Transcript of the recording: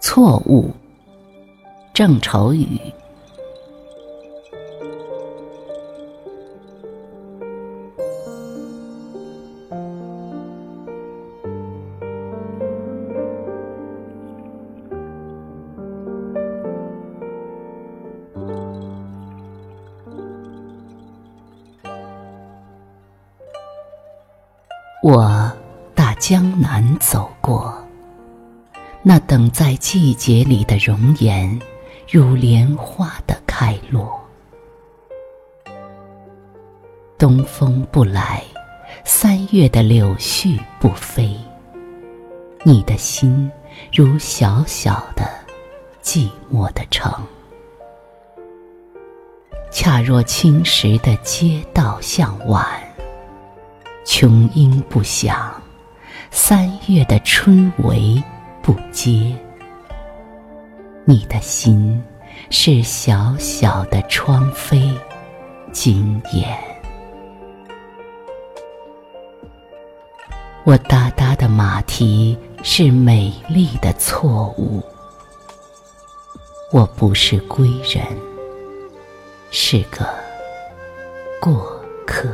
错误，郑愁予。我大江南走过，那等在季节里的容颜，如莲花的开落。东风不来，三月的柳絮不飞，你的心如小小的寂寞的城，恰若青石的街道向晚。琼音不响，三月的春雷不接。你的心是小小的窗扉，惊艳。我哒哒的马蹄是美丽的错误。我不是归人，是个过客。